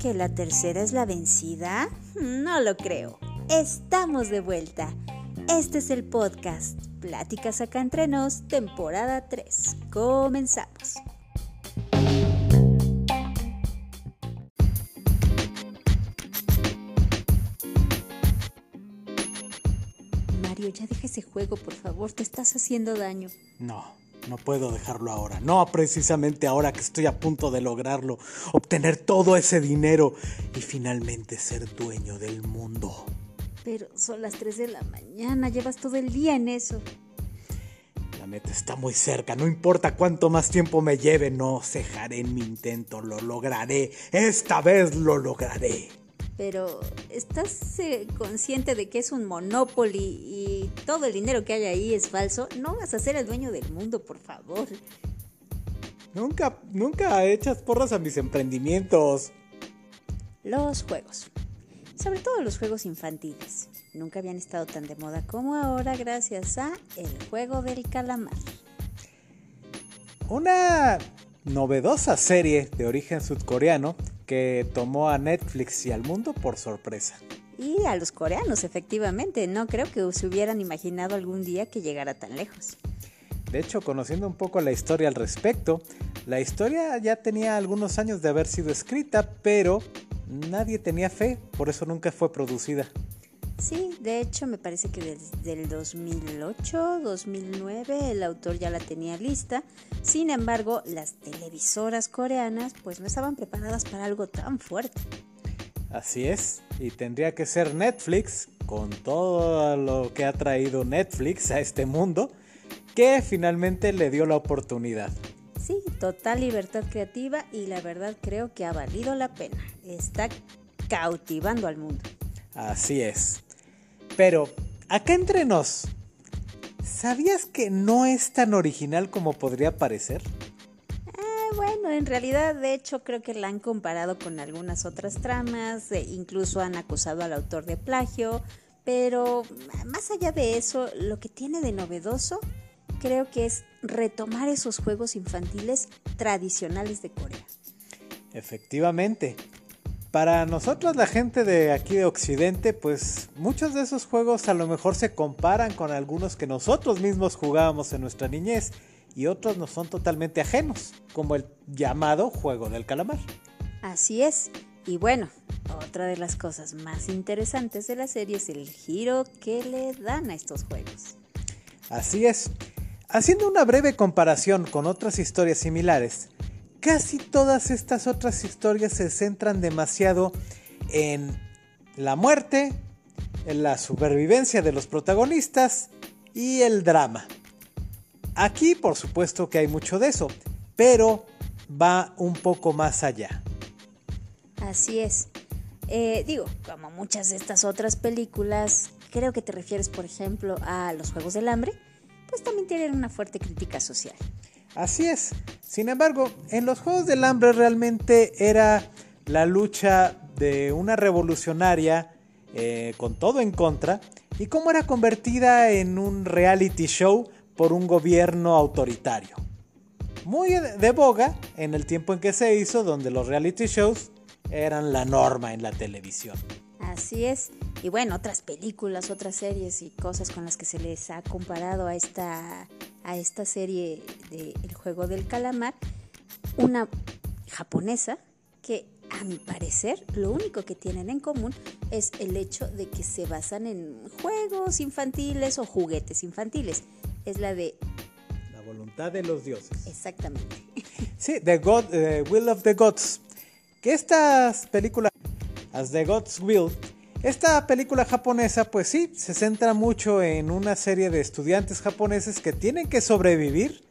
¿Que la tercera es la vencida? No lo creo. Estamos de vuelta. Este es el podcast Pláticas acá entre nos, temporada 3. Comenzamos. Mario, ya deja ese juego, por favor, te estás haciendo daño. No, no puedo dejarlo ahora. No precisamente ahora que estoy a punto de lograrlo. Obtener todo ese dinero y finalmente ser dueño del mundo. Pero son las 3 de la mañana, llevas todo el día en eso. La meta está muy cerca, no importa cuánto más tiempo me lleve, no cejaré en mi intento, lo lograré. Esta vez lo lograré. Pero, ¿estás eh, consciente de que es un Monopoly y todo el dinero que hay ahí es falso? No vas a ser el dueño del mundo, por favor. Nunca, nunca echas porras a mis emprendimientos. Los juegos. Sobre todo los juegos infantiles. Nunca habían estado tan de moda como ahora gracias a El juego del calamar. Una novedosa serie de origen sudcoreano que tomó a Netflix y al mundo por sorpresa. Y a los coreanos, efectivamente. No creo que se hubieran imaginado algún día que llegara tan lejos. De hecho, conociendo un poco la historia al respecto, la historia ya tenía algunos años de haber sido escrita, pero nadie tenía fe, por eso nunca fue producida. Sí, de hecho me parece que desde el 2008, 2009 el autor ya la tenía lista. Sin embargo, las televisoras coreanas pues no estaban preparadas para algo tan fuerte. Así es, y tendría que ser Netflix, con todo lo que ha traído Netflix a este mundo, que finalmente le dio la oportunidad. Sí, total libertad creativa y la verdad creo que ha valido la pena. Está cautivando al mundo. Así es. Pero, acá entre nos, ¿sabías que no es tan original como podría parecer? Eh, bueno, en realidad, de hecho, creo que la han comparado con algunas otras tramas, e incluso han acusado al autor de plagio, pero más allá de eso, lo que tiene de novedoso creo que es retomar esos juegos infantiles tradicionales de Corea. Efectivamente, para nosotros la gente de aquí de Occidente, pues muchos de esos juegos a lo mejor se comparan con algunos que nosotros mismos jugábamos en nuestra niñez y otros nos son totalmente ajenos, como el llamado juego del calamar. Así es. Y bueno, otra de las cosas más interesantes de la serie es el giro que le dan a estos juegos. Así es. Haciendo una breve comparación con otras historias similares, casi todas estas otras historias se centran demasiado en la muerte, en la supervivencia de los protagonistas y el drama. Aquí por supuesto que hay mucho de eso, pero va un poco más allá. Así es. Eh, digo, como muchas de estas otras películas, creo que te refieres por ejemplo a Los Juegos del Hambre, pues también tienen una fuerte crítica social. Así es. Sin embargo, en los Juegos del Hambre realmente era la lucha de una revolucionaria eh, con todo en contra y cómo era convertida en un reality show por un gobierno autoritario. Muy de boga en el tiempo en que se hizo, donde los reality shows eran la norma en la televisión. Así es. Y bueno, otras películas, otras series y cosas con las que se les ha comparado a esta, a esta serie de El juego del calamar, una japonesa que a mi parecer lo único que tienen en común es el hecho de que se basan en juegos infantiles o juguetes infantiles. Es la de... La voluntad de los dioses. Exactamente. Sí, The God, eh, Will of the Gods. Que estas películas, As the Gods Will, esta película japonesa, pues sí, se centra mucho en una serie de estudiantes japoneses que tienen que sobrevivir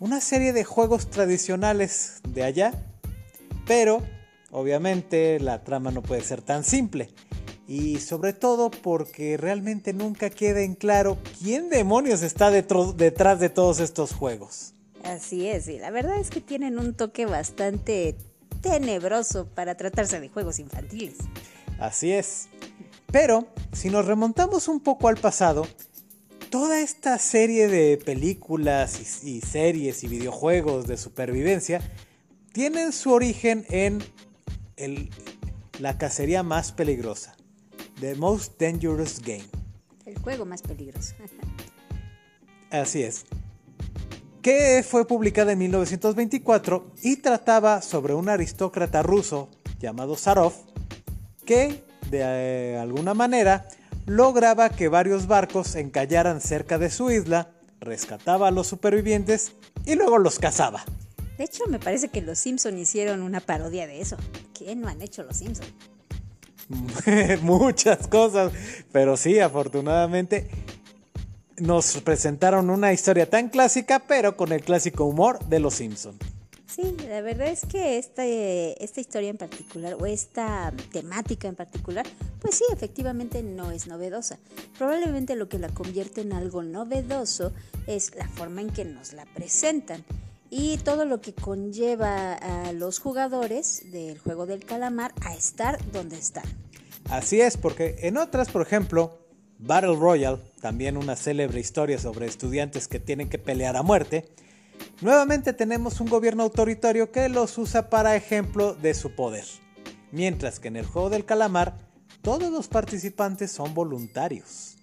una serie de juegos tradicionales de allá, pero obviamente la trama no puede ser tan simple. Y sobre todo porque realmente nunca queda en claro quién demonios está detrás de todos estos juegos. Así es, y la verdad es que tienen un toque bastante tenebroso para tratarse de juegos infantiles. Así es. Pero, si nos remontamos un poco al pasado, toda esta serie de películas y, series y videojuegos de supervivencia tienen su origen en la cacería más peligrosa, The Most Dangerous Game. El juego más peligroso. Así es. Que fue publicada en 1924 y trataba sobre un aristócrata ruso llamado Sarov que de eh, alguna manera lograba que varios barcos encallaran cerca de su isla, rescataba a los supervivientes y luego los cazaba. De hecho, me parece que los Simpson hicieron una parodia de eso. ¿Qué no han hecho los Simpson? Muchas cosas, pero sí, afortunadamente nos presentaron una historia tan clásica, pero con el clásico humor de los Simpson. Sí, la verdad es que esta, esta historia en particular o esta temática en particular, pues sí, efectivamente no es novedosa. Probablemente lo que la convierte en algo novedoso es la forma en que nos la presentan y todo lo que conlleva a los jugadores del juego del calamar a estar donde están. Así es, porque en otras, por ejemplo, Battle Royale, también una célebre historia sobre estudiantes que tienen que pelear a muerte, Nuevamente tenemos un gobierno autoritario que los usa para ejemplo de su poder, mientras que en el juego del calamar todos los participantes son voluntarios.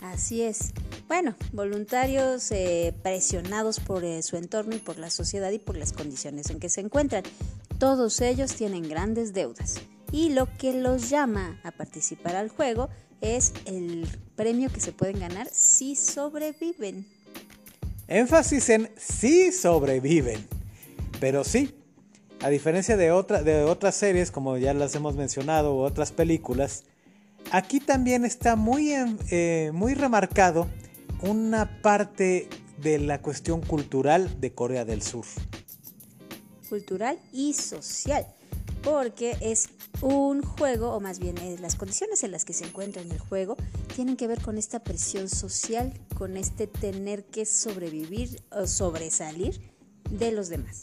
Así es. Bueno, voluntarios eh, presionados por eh, su entorno y por la sociedad y por las condiciones en que se encuentran. Todos ellos tienen grandes deudas y lo que los llama a participar al juego es el premio que se pueden ganar si sobreviven. Énfasis en sí sobreviven. Pero sí, a diferencia de, de otras series, como ya las hemos mencionado, u otras películas, aquí también está muy, eh, muy remarcado una parte de la cuestión cultural de Corea del Sur. Cultural y social, porque es un juego, o más bien eh, las condiciones en las que se encuentra en el juego, tienen que ver con esta presión social, con este tener que sobrevivir o sobresalir de los demás.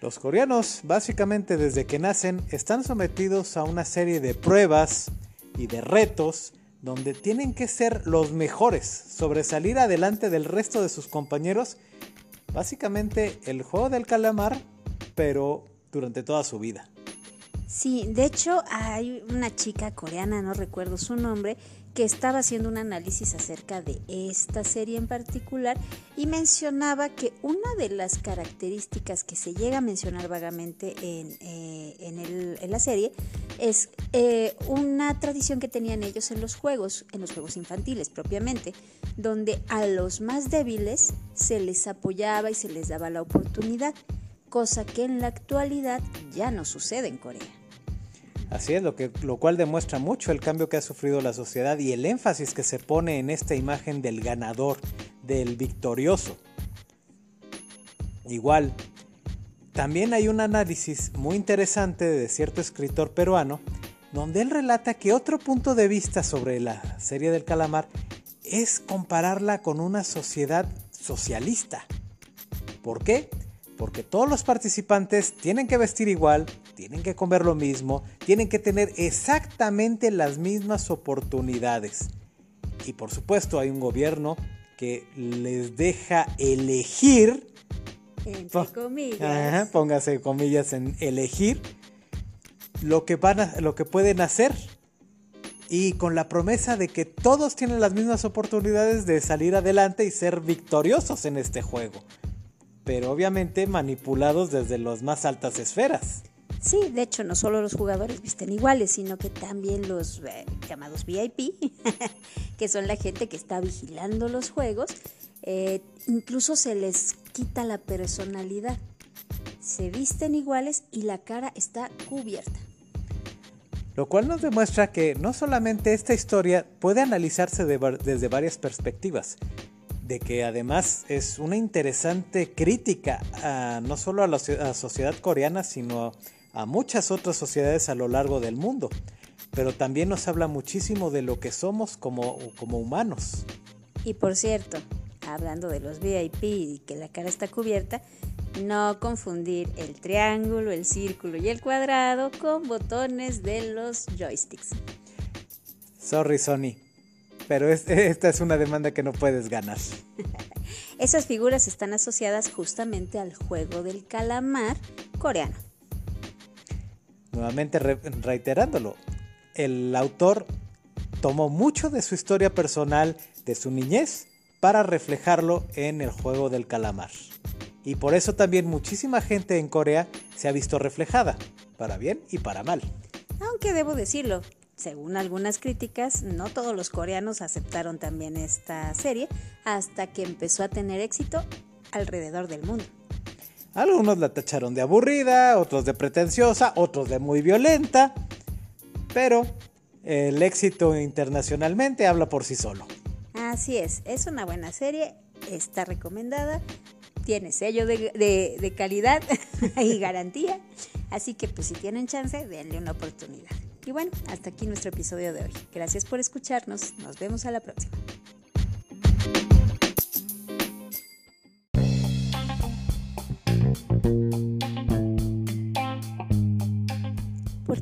Los coreanos, básicamente desde que nacen, están sometidos a una serie de pruebas y de retos donde tienen que ser los mejores, sobresalir adelante del resto de sus compañeros, básicamente el juego del calamar, pero durante toda su vida. Sí, de hecho hay una chica coreana, no recuerdo su nombre, que estaba haciendo un análisis acerca de esta serie en particular y mencionaba que una de las características que se llega a mencionar vagamente en, eh, la serie es eh, una tradición que tenían ellos en los juegos, en los juegos infantiles propiamente, donde a los más débiles se les apoyaba y se les daba la oportunidad cosa que en la actualidad ya no sucede en Corea. Así es, lo, que, lo cual demuestra mucho el cambio que ha sufrido la sociedad y el énfasis que se pone en esta imagen del ganador, del victorioso. Igual, también hay un análisis muy interesante de cierto escritor peruano, donde él relata que otro punto de vista sobre la serie del calamar es compararla con una sociedad socialista. ¿Por qué? Porque todos los participantes tienen que vestir igual, tienen que comer lo mismo, tienen que tener exactamente las mismas oportunidades. Y por supuesto hay un gobierno que les deja elegir. Entre comillas. póngase comillas en elegir lo que, van a, lo que pueden hacer. Y con la promesa de que todos tienen las mismas oportunidades de salir adelante y ser victoriosos en este juego pero obviamente manipulados desde las más altas esferas. Sí, de hecho no solo los jugadores visten iguales, sino que también los eh, llamados VIP, que son la gente que está vigilando los juegos, eh, incluso se les quita la personalidad. Se visten iguales y la cara está cubierta. Lo cual nos demuestra que no solamente esta historia puede analizarse desde varias perspectivas, de que además es una interesante crítica no solo a la, sociedad coreana, sino a, muchas otras sociedades a lo largo del mundo. Pero también nos habla muchísimo de lo que somos como, como humanos. Y por cierto, hablando de los VIP y que la cara está cubierta, no confundir el triángulo, el círculo y el cuadrado con botones de los joysticks. Sorry, Sony. pero esta es una demanda que no puedes ganar. Esas figuras están asociadas justamente al juego del calamar coreano. Nuevamente reiterándolo, el autor tomó mucho de su historia personal, de su niñez, para reflejarlo en el juego del calamar. Y por eso también muchísima gente en Corea se ha visto reflejada, para bien y para mal. Aunque debo decirlo, según algunas críticas, no todos los coreanos aceptaron también esta serie hasta que empezó a tener éxito alrededor del mundo. Algunos la tacharon de aburrida, otros de pretenciosa, otros de muy violenta, pero el éxito internacionalmente habla por sí solo. Así es, es una buena serie, está recomendada, tiene sello de, calidad y garantía, así que pues si tienen chance, denle una oportunidad. Y bueno, hasta aquí nuestro episodio de hoy. Gracias por escucharnos, nos vemos a la próxima.